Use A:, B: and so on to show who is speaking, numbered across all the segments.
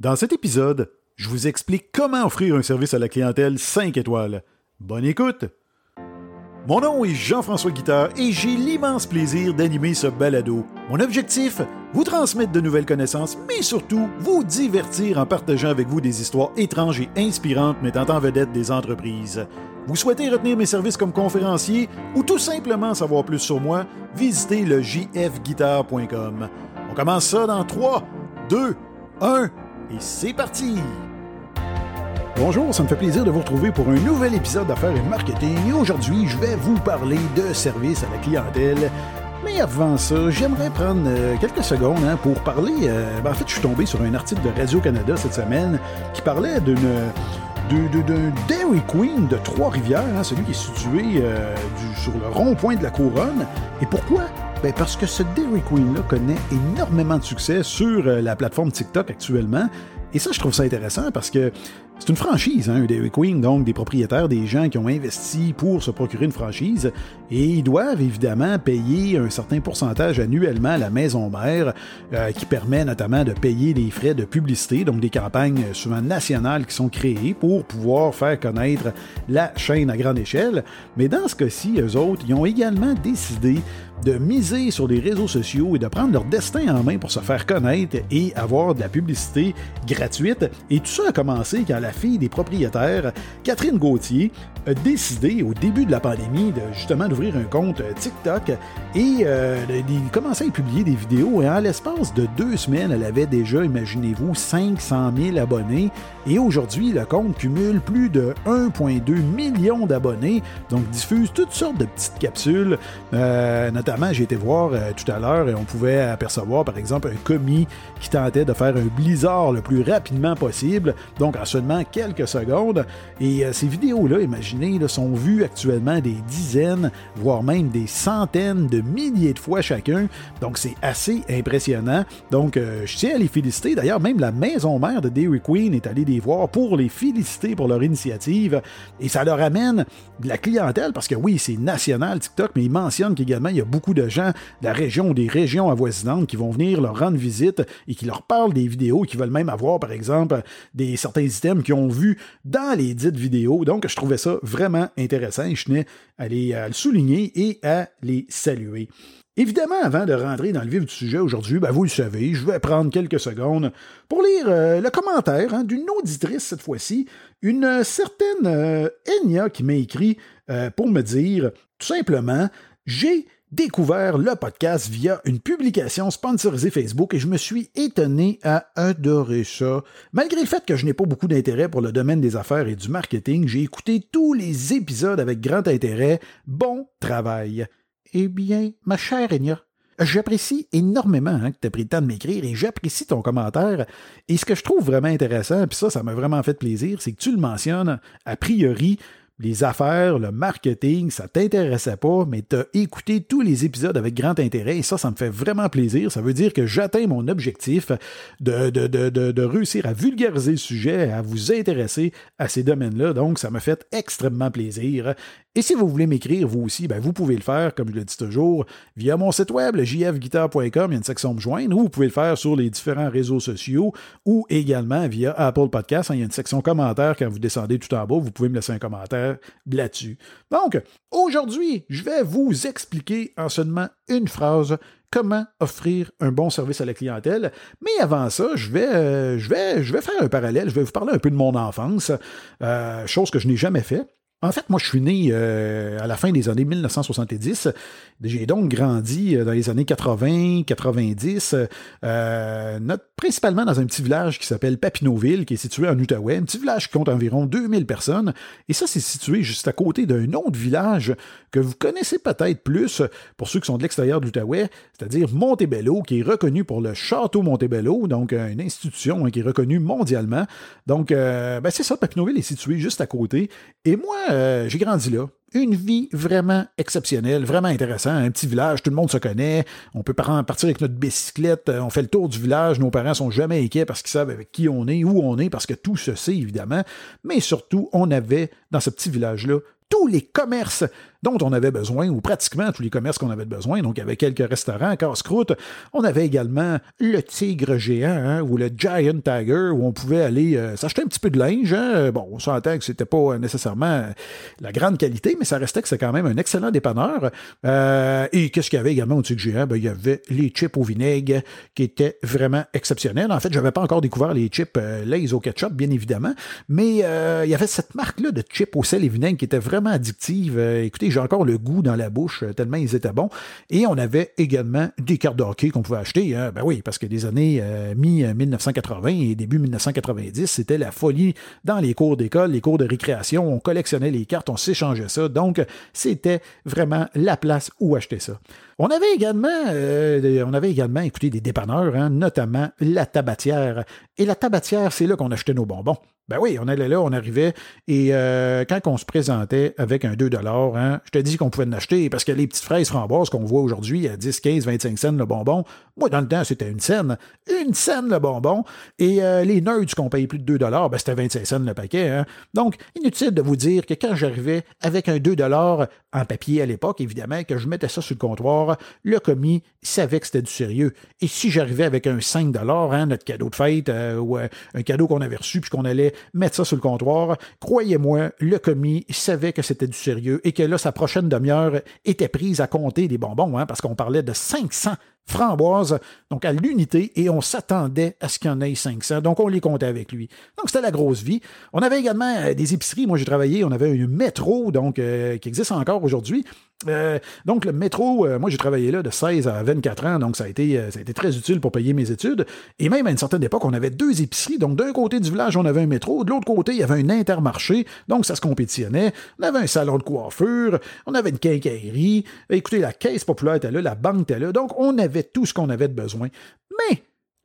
A: Dans cet épisode, je vous explique comment offrir un service à la clientèle 5 étoiles. Bonne écoute! Mon nom est Jean-François Guitard et j'ai l'immense plaisir d'animer ce balado. Mon objectif, vous transmettre de nouvelles connaissances, mais surtout vous divertir en partageant avec vous des histoires étranges et inspirantes mettant en vedette des entreprises. Vous souhaitez retenir mes services comme conférencier ou tout simplement savoir plus sur moi, visitez le jfguitar.com. On commence ça dans 3, 2, 1 et c'est parti! Bonjour, ça me fait plaisir de vous retrouver pour un nouvel épisode d'affaires et marketing. Et aujourd'hui, je vais vous parler de service à la clientèle. Mais avant ça, j'aimerais prendre euh, quelques secondes hein, pour parler. euh, ben, en fait, je suis tombé sur un article de Radio-Canada cette semaine qui parlait d'un Dairy Queen de Trois-Rivières, hein, celui qui est situé euh, sur le rond-point de la couronne. Et pourquoi? Ben parce que ce Dairy Queen-là connaît énormément de succès sur euh, la plateforme TikTok actuellement. Et ça, je trouve ça intéressant parce que c'est une franchise, hein, Dairy Queen, donc des propriétaires, des gens qui ont investi pour se procurer une franchise, et ils doivent évidemment payer un certain pourcentage annuellement à la maison mère, euh, qui permet notamment de payer des frais de publicité, donc des campagnes souvent nationales qui sont créées pour pouvoir faire connaître la chaîne à grande échelle. Mais dans ce cas-ci, eux autres, ils ont également décidé de miser sur les réseaux sociaux et de prendre leur destin en main pour se faire connaître et avoir de la publicité gratuite. Et tout ça a commencé quand la fille des propriétaires, Catherine Gauthier, a décidé au début de la pandémie de justement d'ouvrir un compte TikTok et euh, de, commencer à publier des vidéos. Et en l'espace de deux semaines, elle avait déjà, imaginez-vous, 500 000 abonnés. Et aujourd'hui, le compte cumule plus de 1,2 million d'abonnés, donc diffuse toutes sortes de petites capsules. Euh, notamment, j'ai été voir euh, tout à l'heure et on pouvait apercevoir, par exemple, un commis qui tentait de faire un blizzard le plus rapidement possible, donc en seulement quelques secondes. Et euh, ces vidéos-là, imaginez, là, sont vues actuellement des dizaines, voire même des centaines de milliers de fois chacun. Donc c'est assez impressionnant. Donc euh, je tiens à les féliciter. D'ailleurs, même la maison mère de Dairy Queen est allée les voir pour les féliciter pour leur initiative. Et ça leur amène de la clientèle parce que oui, c'est national TikTok, mais ils mentionnent qu'également il y a beaucoup de gens de la région ou des régions avoisinantes qui vont venir leur rendre visite et qui leur parlent des vidéos, qui veulent même avoir, par exemple, des certains items qu'ils ont vus dans les dites vidéos. Donc, je trouvais ça vraiment intéressant et je tenais à, à le souligner et à les saluer. Évidemment, avant de rentrer dans le vif du sujet aujourd'hui, ben vous le savez, je vais prendre quelques secondes pour lire euh, le commentaire hein, d'une auditrice cette fois-ci, une certaine euh, Enya qui m'a écrit euh, pour me dire tout simplement, j'ai découvert le podcast via une publication sponsorisée Facebook et je me suis étonné à adorer ça. Malgré le fait que je n'ai pas beaucoup d'intérêt pour le domaine des affaires et du marketing, j'ai écouté tous les épisodes avec grand intérêt. Bon travail. Eh bien, ma chère Enya, J'apprécie énormément hein, que tu aies pris le temps de m'écrire et j'apprécie ton commentaire. Et ce que je trouve vraiment intéressant, puis ça, ça m'a vraiment fait plaisir, c'est que tu le mentionnes, a priori, les affaires, le marketing, ça t'intéressait pas, mais tu as écouté tous les épisodes avec grand intérêt et ça, ça me fait vraiment plaisir. Ça veut dire que j'atteins mon objectif de, de, de, de, de réussir à vulgariser le sujet, à vous intéresser à ces domaines-là. Donc, ça me fait extrêmement plaisir. Et si vous voulez m'écrire, vous aussi, ben, vous pouvez le faire, comme je le dis toujours, via mon site web, le jfguitar.com, il y a une section me joindre, ou vous pouvez le faire sur les différents réseaux sociaux, ou également via Apple Podcast. hein, il y a une section commentaires quand vous descendez tout en bas, vous pouvez me laisser un commentaire là-dessus. Donc, aujourd'hui, je vais vous expliquer en seulement une phrase comment offrir un bon service à la clientèle. Mais avant ça, je vais, euh, faire un parallèle. Je vais vous parler un peu de mon enfance, euh, chose que je n'ai jamais fait. En fait, moi, je suis né euh, à la fin des années 1970. J'ai donc grandi euh, dans les années 80, 90, euh, principalement dans un petit village qui s'appelle Papineauville, qui est situé en Outaouais. Un petit village qui compte environ 2000 personnes. Et ça, c'est situé juste à côté d'un autre village que vous connaissez peut-être plus pour ceux qui sont de l'extérieur de l'Outaouais, c'est-à-dire Montebello, qui est reconnu pour le château Montebello, donc une institution hein, qui est reconnue mondialement. Donc, ben, c'est ça, Papineauville est situé juste à côté. Et moi, euh, j'ai grandi là. Une vie vraiment exceptionnelle, vraiment intéressant. Un petit village, tout le monde se connaît. On peut par- partir avec notre bicyclette, euh, on fait le tour du village. Nos parents sont jamais inquiets parce qu'ils savent avec qui on est, où on est, parce que tout se sait évidemment. Mais surtout, on avait dans ce petit village-là tous les commerces dont on avait besoin, ou pratiquement tous les commerces qu'on avait besoin. Donc, il y avait quelques restaurants, casse-croûte. On avait également le tigre géant, hein, ou le Giant Tiger, où on pouvait aller euh, s'acheter un petit peu de linge. Hein. Bon, on s'entend que c'était pas nécessairement la grande qualité, mais ça restait que c'est quand même un excellent dépanneur. Euh, et qu'est-ce qu'il y avait également au tigre géant? Ben, il y avait les chips au vinaigre qui étaient vraiment exceptionnels. En fait, je n'avais pas encore découvert les chips euh, au ketchup, bien évidemment, mais il y avait cette marque-là de chips au sel et vinaigre qui était vraiment addictive. écoutez, j'ai encore le goût dans la bouche tellement ils étaient bons. Et on avait également des cartes de qu'on pouvait acheter. Hein. Ben oui, parce que les années mi-1980 et début 1990, c'était la folie dans les cours d'école, les cours de récréation. On collectionnait les cartes, on s'échangeait ça. Donc, c'était vraiment la place où acheter ça. On avait également, euh, on avait également écouté des dépanneurs, hein, notamment la tabatière. Et la tabatière, c'est là qu'on achetait nos bonbons. Ben oui, on allait là, on arrivait, et euh, quand on se présentait avec un 2 hein, je te dis qu'on pouvait en acheter, parce que les petites fraises framboises qu'on voit aujourd'hui à 10, 15, 25 cents le bonbon, moi, dans le temps, c'était une scène. Une scène le bonbon. Et euh, les nerds qu'on payait plus de 2 ben, c'était 25 cents le paquet. Hein. Donc, inutile de vous dire que quand j'arrivais avec un 2 en papier à l'époque, évidemment, que je mettais ça sur le comptoir, le commis savait que c'était du sérieux. Et si j'arrivais avec un 5 hein, notre cadeau de fête, euh, ou un cadeau qu'on avait reçu, puis qu'on allait mettre ça sur le comptoir. Croyez-moi, le commis savait que c'était du sérieux et que là, sa prochaine demi-heure était prise à compter des bonbons, hein, parce qu'on parlait de 500 framboises, donc à l'unité, et on s'attendait à ce qu'il y en ait 500. Donc, on les comptait avec lui. Donc, c'était la grosse vie. On avait également euh, des épiceries. Moi, j'ai travaillé, on avait un métro, donc, euh, qui existe encore aujourd'hui. Euh, donc, le métro, moi, j'ai travaillé là de 16 à 24 ans, donc ça a, été, ça a été très utile pour payer mes études. Et même à une certaine époque, on avait deux épiceries. Donc, d'un côté du village, on avait un métro, de l'autre côté, il y avait un intermarché, donc ça se compétitionnait. On avait un salon de coiffure, on avait une quincaillerie. Écoutez, la caisse populaire était là, la banque était là. Donc, on avait tout ce qu'on avait de besoin. Mais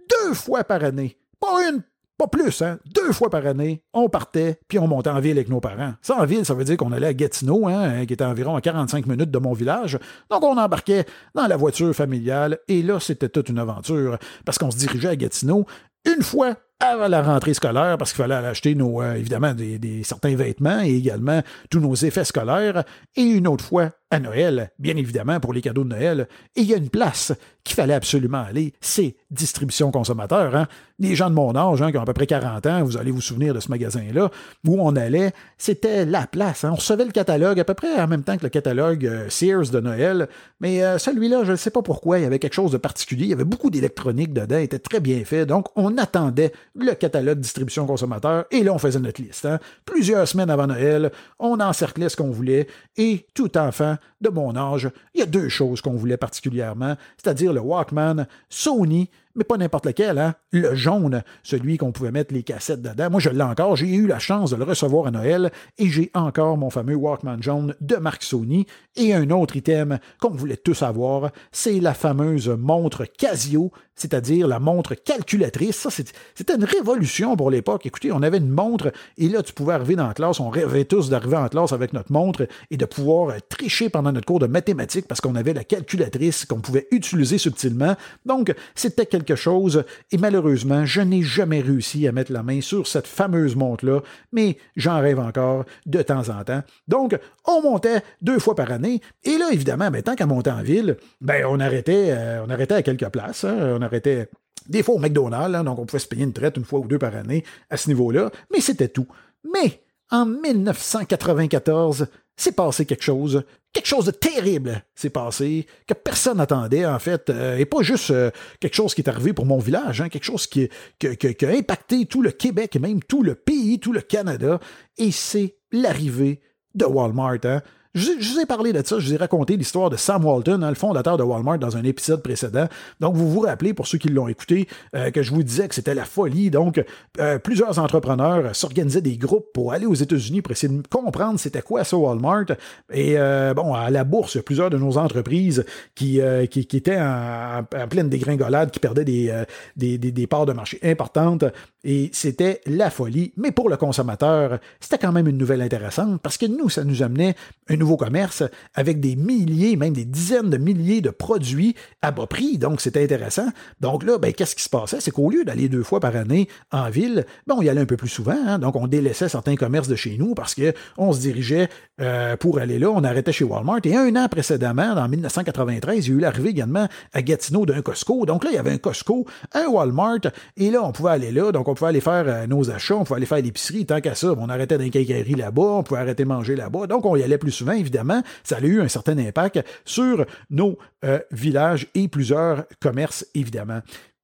A: deux fois par année, pas une, pas plus, hein, deux fois par année, on partait puis on montait en ville avec nos parents. Ça, en ville, ça veut dire qu'on allait à Gatineau, hein, qui était environ à 45 minutes de mon village. Donc, on embarquait dans la voiture familiale et là, c'était toute une aventure parce qu'on se dirigeait à Gatineau une fois avant la rentrée scolaire parce qu'il fallait acheter nos, euh, évidemment des, certains vêtements et également tous nos effets scolaires et une autre fois à Noël, bien évidemment pour les cadeaux de Noël. Et il y a une place qu'il fallait absolument aller, c'est distribution consommateur. Hein? Les gens de mon âge, hein, qui ont à peu près 40 ans, vous allez vous souvenir de ce magasin-là, où on allait, c'était la place. Hein? On recevait le catalogue à peu près en même temps que le catalogue euh, Sears de Noël, mais euh, celui-là, je ne sais pas pourquoi, il y avait quelque chose de particulier, il y avait beaucoup d'électronique dedans, il était très bien fait, donc on attendait le catalogue distribution consommateur, et là, on faisait notre liste. Hein. Plusieurs semaines avant Noël, on encerclait ce qu'on voulait, et tout enfant de mon âge, il y a deux choses qu'on voulait particulièrement, c'est-à-dire le Walkman Sony mais pas n'importe lequel, hein? Le jaune, celui qu'on pouvait mettre les cassettes dedans. Moi, je l'ai encore. J'ai eu la chance de le recevoir à Noël et j'ai encore mon fameux Walkman jaune de marque Sony. Et un autre item qu'on voulait tous avoir, c'est la fameuse montre Casio, c'est-à-dire la montre calculatrice. Ça, c'était une révolution pour l'époque. Écoutez, on avait une montre et là, tu pouvais arriver dans la classe. On rêvait tous d'arriver en classe avec notre montre et de pouvoir tricher pendant notre cours de mathématiques parce qu'on avait la calculatrice qu'on pouvait utiliser subtilement. Donc, c'était quelque chose, et malheureusement, je n'ai jamais réussi à mettre la main sur cette fameuse montre-là, mais j'en rêve encore de temps en temps. Donc, on montait deux fois par année, et là, évidemment, ben, tant qu'à monter en ville, ben, on arrêtait, euh, on arrêtait à quelques places, hein. on arrêtait des fois au McDonald's, hein, donc on pouvait se payer une traite une fois ou deux par année à ce niveau-là, mais c'était tout. Mais en 1994, c'est passé quelque chose. Quelque chose de terrible s'est passé, que personne n'attendait, en fait. Euh, et pas juste euh, quelque chose qui est arrivé pour mon village, hein, quelque chose qui, qui, a impacté tout le Québec et même tout le pays, tout le Canada. Et c'est l'arrivée de Walmart. Hein. Je, vous ai parlé de ça, je vous ai raconté l'histoire de Sam Walton, hein, le fondateur de Walmart, dans un épisode précédent. Donc, vous vous rappelez, pour ceux qui l'ont écouté, euh, que je vous disais que c'était la folie. Donc, euh, plusieurs entrepreneurs s'organisaient des groupes pour aller aux États-Unis pour essayer de comprendre c'était quoi ça Walmart. Et euh, bon, à la bourse, plusieurs de nos entreprises qui, qui, étaient en, pleine dégringolade, qui perdaient des, des, des parts de marché importantes. Et c'était la folie. Mais pour le consommateur, c'était quand même une nouvelle intéressante parce que nous, ça nous amenait une nouveau commerce avec des milliers, même des dizaines de milliers de produits à bas prix. Donc, c'était intéressant. Donc là, ben, qu'est-ce qui se passait? C'est qu'au lieu d'aller deux fois par année en ville, ben, on y allait un peu plus souvent. Hein. Donc, on délaissait certains commerces de chez nous parce qu'on se dirigeait euh, pour aller là. On arrêtait chez Walmart. Et un an précédemment, en 1993, il y a eu l'arrivée également à Gatineau d'un Costco. Donc là, il y avait un Costco, un Walmart. Et là, on pouvait aller là. Donc, on pouvait aller faire euh, nos achats, on pouvait aller faire l'épicerie. Tant qu'à ça, on arrêtait les là-bas, on pouvait arrêter de manger là-bas. Donc, on y allait plus souvent, évidemment. Ça a eu un certain impact sur nos euh, villages et plusieurs commerces, évidemment.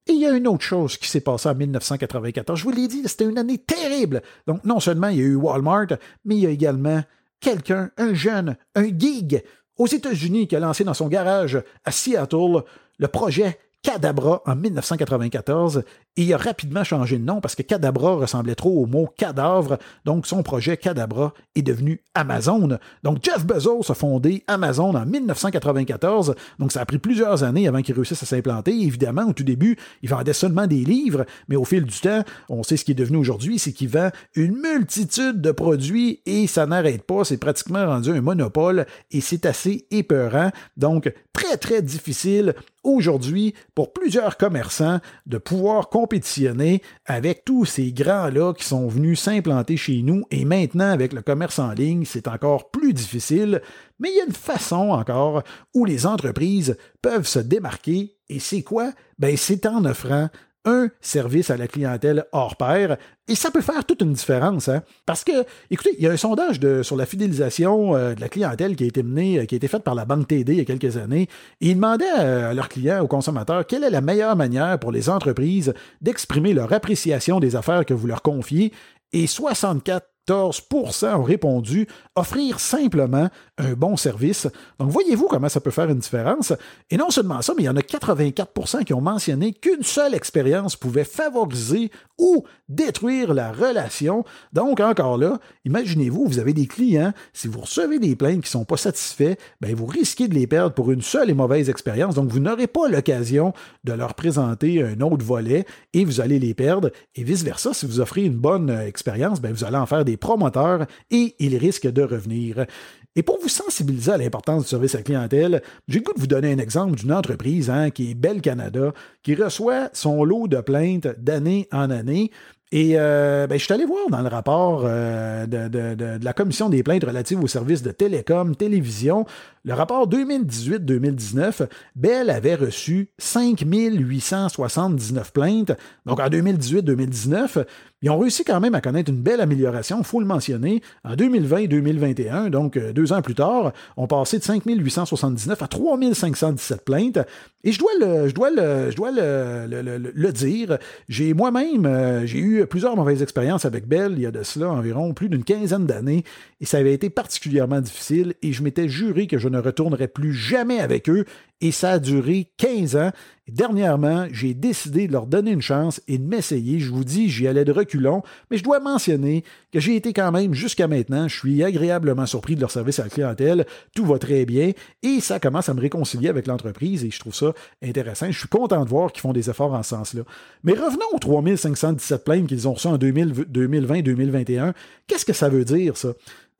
A: Et il y a une autre chose qui s'est passée en 1994. Je vous l'ai dit, c'était une année terrible. Donc, non seulement il y a eu Walmart, mais il y a également quelqu'un, un jeune, un gig aux États-Unis qui a lancé dans son garage à Seattle le projet Cadabra en 1994 il a rapidement changé de nom parce que Cadabra ressemblait trop au mot cadavre, donc son projet Cadabra est devenu Amazon. Donc Jeff Bezos a fondé Amazon en 1994, donc ça a pris plusieurs années avant qu'il réussisse à s'implanter. Évidemment, au tout début, il vendait seulement des livres, mais au fil du temps, on sait ce qui est devenu aujourd'hui, c'est qu'il vend une multitude de produits et ça n'arrête pas, c'est pratiquement rendu un monopole et c'est assez épeurant, donc très très difficile aujourd'hui pour plusieurs commerçants de pouvoir compétitionner avec tous ces grands-là qui sont venus s'implanter chez nous. Et maintenant avec le commerce en ligne, c'est encore plus difficile, mais il y a une façon encore où les entreprises peuvent se démarquer. Et c'est quoi? Ben, c'est en offrant un service à la clientèle hors pair. Et ça peut faire toute une différence. Hein? Parce que, écoutez, il y a un sondage sur la fidélisation euh, de la clientèle qui a été mené, euh, qui a été fait par la Banque TD il y a quelques années. Ils demandaient à, leurs clients, aux consommateurs, quelle est la meilleure manière pour les entreprises d'exprimer leur appréciation des affaires que vous leur confiez. Et 64 14 ont répondu offrir simplement un bon service. Donc, voyez-vous comment ça peut faire une différence? Et non seulement ça, mais il y en a 84% qui ont mentionné qu'une seule expérience pouvait favoriser ou détruire la relation. Donc, encore là, imaginez-vous, vous avez des clients, si vous recevez des plaintes qui ne sont pas satisfaits, ben, vous risquez de les perdre pour une seule et mauvaise expérience. Donc, vous n'aurez pas l'occasion de leur présenter un autre volet et vous allez les perdre. Et vice-versa, si vous offrez une bonne euh, expérience, ben, vous allez en faire des promoteurs et ils risquent de revenir. Et pour vous sensibiliser à l'importance du service à la clientèle, j'ai le goût de vous donner un exemple d'une entreprise hein, qui est Belle Canada, qui reçoit son lot de plaintes d'année en année. Et euh, ben, je suis allé voir dans le rapport euh, de, de, la Commission des plaintes relatives aux services de télécom, télévision, le rapport 2018-2019, Bell avait reçu 5879 plaintes. Donc en 2018-2019, ils ont réussi quand même à connaître une belle amélioration, il faut le mentionner. En 2020-2021, donc euh, deux ans plus tard, on passait de 5879 à 3517 plaintes. Et je dois le, je dois le, je dois le, le, dire, j'ai moi-même, j'ai eu plusieurs mauvaises expériences avec Bell il y a de cela environ plus d'une quinzaine d'années, et ça avait été particulièrement difficile, et je m'étais juré que je ne retournerai plus jamais avec eux, et ça a duré 15 ans. dernièrement, j'ai décidé de leur donner une chance et de m'essayer. Je vous dis, j'y allais de reculons, mais je dois mentionner que j'ai été quand même jusqu'à maintenant. Je suis agréablement surpris de leur service à la clientèle. Tout va très bien et ça commence à me réconcilier avec l'entreprise et je trouve ça intéressant. Je suis content de voir qu'ils font des efforts en ce sens-là. Mais revenons aux 3517 plaintes qu'ils ont reçues en 2020-2021. Qu'est-ce que ça veut dire, ça?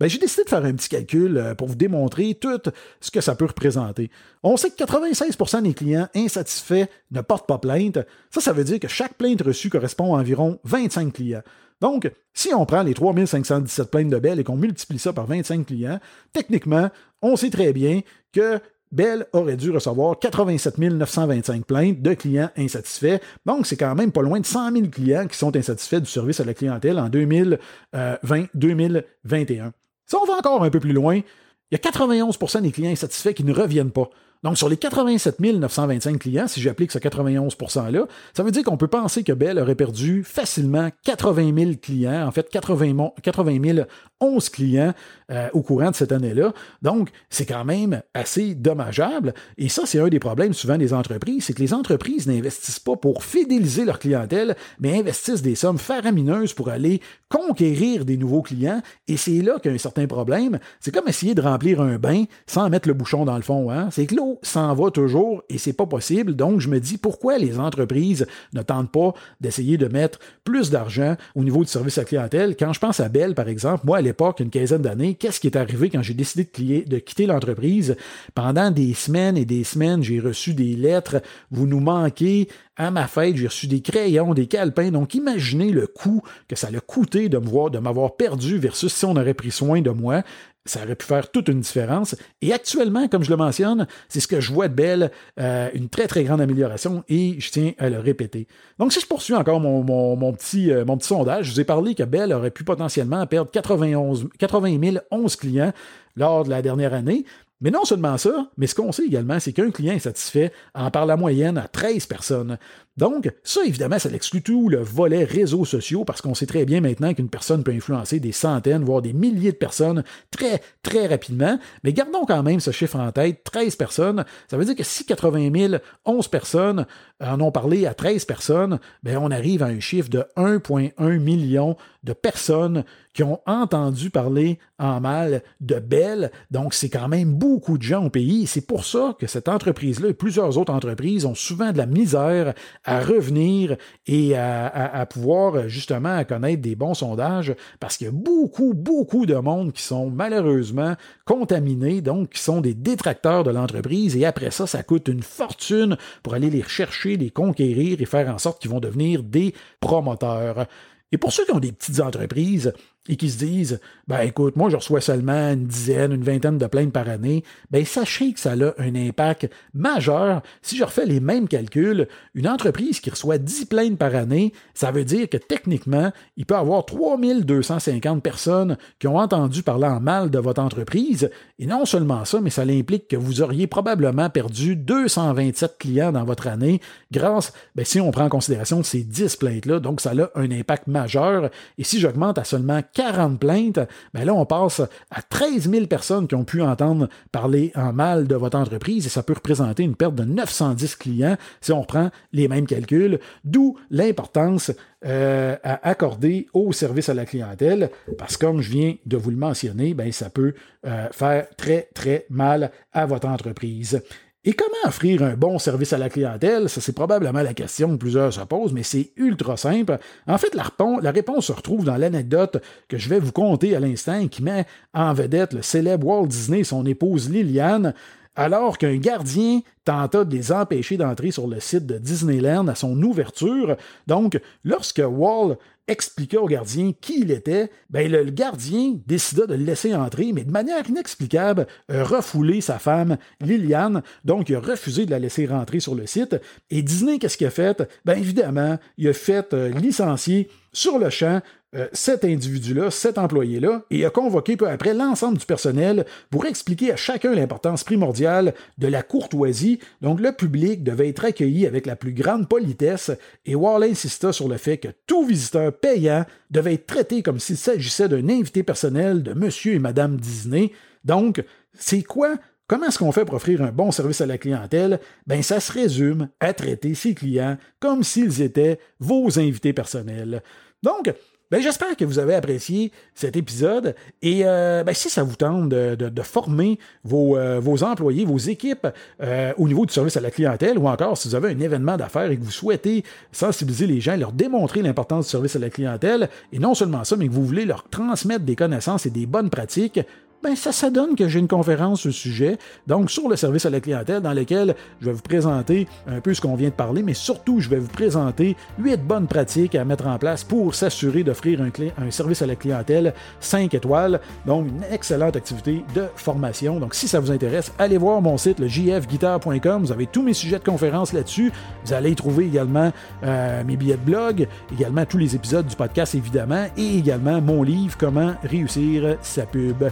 A: Ben, j'ai décidé de faire un petit calcul euh, pour vous démontrer tout ce que ça peut représenter. On sait que 96% des clients insatisfaits ne portent pas plainte. Ça, ça veut dire que chaque plainte reçue correspond à environ 25 clients. Donc, si on prend les 3517 plaintes de Bell et qu'on multiplie ça par 25 clients, techniquement, on sait très bien que Bell aurait dû recevoir 87 925 plaintes de clients insatisfaits. Donc, c'est quand même pas loin de 100 000 clients qui sont insatisfaits du service à la clientèle en 2020-2021. Si on va encore un peu plus loin, il y a 91% des clients insatisfaits qui ne reviennent pas. Donc, sur les 87 925 clients, si j'applique ce 91 %-là, ça veut dire qu'on peut penser que Bell aurait perdu facilement 80 000 clients, en fait 80, 80 011 clients euh, au courant de cette année-là. Donc, c'est quand même assez dommageable. Et ça, c'est un des problèmes souvent des entreprises, c'est que les entreprises n'investissent pas pour fidéliser leur clientèle, mais investissent des sommes faramineuses pour aller conquérir des nouveaux clients. Et c'est là qu'il y a un certain problème. C'est comme essayer de remplir un bain sans mettre le bouchon dans le fond. Hein? C'est que l'eau s'en va toujours et c'est pas possible. Donc, je me dis pourquoi les entreprises ne tentent pas d'essayer de mettre plus d'argent au niveau du service à clientèle? Quand je pense à Bell, par exemple, moi, à l'époque, une quinzaine d'années, qu'est-ce qui est arrivé quand j'ai décidé de, quitter l'entreprise? Pendant des semaines et des semaines, j'ai reçu des lettres, vous nous manquez, à ma fête, j'ai reçu des crayons, des calepins. Donc, imaginez le coût que ça a coûté de voir, de m'avoir perdu versus si on aurait pris soin de moi ça aurait pu faire toute une différence. Et actuellement, comme je le mentionne, c'est ce que je vois de Belle, euh, une très très grande amélioration et je tiens à le répéter. Donc si je poursuis encore mon, mon, petit, euh, mon petit sondage, je vous ai parlé que Belle aurait pu potentiellement perdre 91, 80 000 11 clients lors de la dernière année. Mais non seulement ça, mais ce qu'on sait également, c'est qu'un client satisfait en par la moyenne à 13 personnes. Donc, ça, évidemment, ça exclut tout le volet réseaux sociaux parce qu'on sait très bien maintenant qu'une personne peut influencer des centaines, voire des milliers de personnes très, très rapidement. Mais gardons quand même ce chiffre en tête, 13 personnes. Ça veut dire que si 80 000, 11 personnes en ont parlé à 13 personnes, ben on arrive à un chiffre de 1,1 million de personnes qui ont entendu parler en mal de Bell. Donc, c'est quand même beaucoup de gens au pays. C'est pour ça que cette entreprise-là et plusieurs autres entreprises ont souvent de la misère à revenir et à, pouvoir justement connaître des bons sondages parce qu'il y a beaucoup, beaucoup de monde qui sont malheureusement contaminés, donc qui sont des détracteurs de l'entreprise et après ça, ça coûte une fortune pour aller les rechercher, les conquérir et faire en sorte qu'ils vont devenir des promoteurs. Et pour ceux qui ont des petites entreprises, et qui se disent ben écoute, moi je reçois seulement une dizaine, une vingtaine de plaintes par année, ben sachez que ça a un impact majeur. Si je refais les mêmes calculs, une entreprise qui reçoit 10 plaintes par année, ça veut dire que techniquement, il peut avoir 3250 personnes qui ont entendu parler en mal de votre entreprise. Et non seulement ça, mais ça implique que vous auriez probablement perdu 227 clients dans votre année grâce, ben, si on prend en considération ces 10 plaintes-là, donc ça a un impact majeur. Et si j'augmente à seulement 40 plaintes, ben là, on passe à 13 000 personnes qui ont pu entendre parler en mal de votre entreprise et ça peut représenter une perte de 910 clients si on reprend les mêmes calculs, d'où l'importance euh, à accorder au service à la clientèle, parce que comme je viens de vous le mentionner, ben, ça peut euh, faire très, très mal à votre entreprise. Et comment offrir un bon service à la clientèle? Ça, c'est probablement la question que plusieurs se posent, mais c'est ultra simple. En fait, la, la réponse se retrouve dans l'anecdote que je vais vous conter à l'instant qui met en vedette le célèbre Walt Disney et son épouse Liliane alors qu'un gardien tenta de les empêcher d'entrer sur le site de Disneyland à son ouverture. Donc, lorsque Walt expliqua au gardien qui il était, ben le gardien décida de le laisser entrer, mais de manière inexplicable, a refoulé sa femme Liliane, donc il a refusé de la laisser rentrer sur le site. Et Disney, qu'est-ce qu'il a fait? Ben évidemment, il a fait euh, licencier sur le champ euh, cet individu-là, cet employé-là, et a convoqué peu après l'ensemble du personnel pour expliquer à chacun l'importance primordiale de la courtoisie. Donc le public devait être accueilli avec la plus grande politesse, et Wall insista sur le fait que tout visiteur payant devait être traité comme s'il s'agissait d'un invité personnel de Monsieur et Madame Disney. Donc, c'est quoi Comment est-ce qu'on fait pour offrir un bon service à la clientèle? Ben, ça se résume à traiter ses clients comme s'ils étaient vos invités personnels. Donc, ben, j'espère que vous avez apprécié cet épisode et euh, ben, si ça vous tente de, former vos, euh, vos, employés, vos équipes euh, au niveau du service à la clientèle ou encore si vous avez un événement d'affaires et que vous souhaitez sensibiliser les gens, leur démontrer l'importance du service à la clientèle et non seulement ça, mais que vous voulez leur transmettre des connaissances et des bonnes pratiques, ben ça, ça donne que j'ai une conférence sur le sujet, donc sur le service à la clientèle, dans lequel je vais vous présenter un peu ce qu'on vient de parler, mais surtout, je vais vous présenter huit bonnes pratiques à mettre en place pour s'assurer d'offrir un, un, service à la clientèle 5 étoiles. Donc, une excellente activité de formation. Donc, si ça vous intéresse, allez voir mon site, le jfguitar.com. Vous avez tous mes sujets de conférence là-dessus. Vous allez y trouver également euh, mes billets de blog, également tous les épisodes du podcast, évidemment, et également mon livre, Comment réussir sa pub.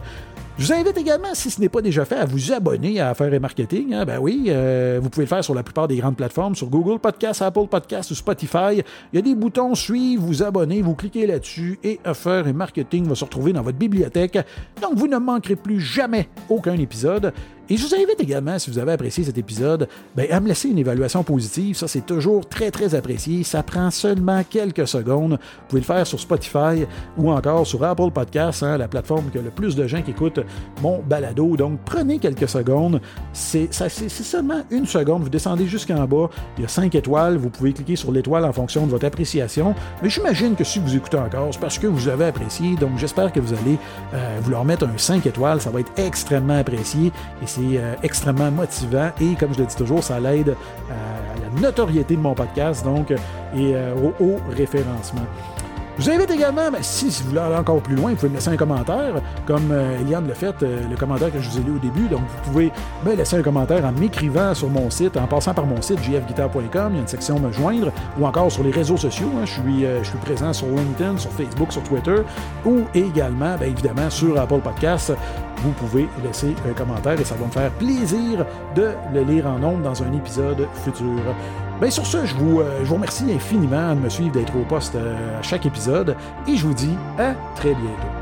A: Je vous invite également, si ce n'est pas déjà fait, à vous abonner à Affaires et Marketing. Hein. Ben oui, euh, vous pouvez le faire sur la plupart des grandes plateformes, sur Google Podcast, Apple Podcast ou Spotify. Il y a des boutons suivre, vous abonner, vous cliquez là-dessus et Affaires et Marketing va se retrouver dans votre bibliothèque. Donc vous ne manquerez plus jamais aucun épisode. Et je vous invite également, si vous avez apprécié cet épisode, ben, à me laisser une évaluation positive. Ça, c'est toujours très, très apprécié. Ça prend seulement quelques secondes. Vous pouvez le faire sur Spotify ou encore sur Apple Podcasts, hein, la plateforme que le plus de gens qui écoutent mon balado. Donc, prenez quelques secondes. C'est seulement une seconde. Vous descendez jusqu'en bas. Il y a cinq étoiles. Vous pouvez cliquer sur l'étoile en fonction de votre appréciation. Mais j'imagine que si vous écoutez encore, c'est parce que vous avez apprécié. Donc, j'espère que vous allez euh, vous leur mettre un 5 étoiles. Ça va être extrêmement apprécié et euh, extrêmement motivant. Et comme je le dis toujours, ça l'aide euh, à la notoriété de mon podcast donc, et au haut référencement. Je vous invite également, si, vous voulez aller encore plus loin, vous pouvez me laisser un commentaire, comme euh, Eliane l'a fait, euh, le commentaire que je vous ai lu au début. Donc, vous pouvez me laisser un commentaire en m'écrivant sur mon site, en passant par mon site jfguitar.com, il y a une section Me joindre, ou encore sur les réseaux sociaux. Hein. je, suis, euh, je suis présent sur LinkedIn, sur Facebook, sur Twitter, ou également, bien évidemment, sur Apple Podcasts. Vous pouvez laisser un commentaire et ça va me faire plaisir de le lire en nombre dans un épisode futur. Bien, sur ce, je vous, euh, je vous remercie infiniment de me suivre, d'être au poste euh, à chaque épisode, et je vous dis à très bientôt.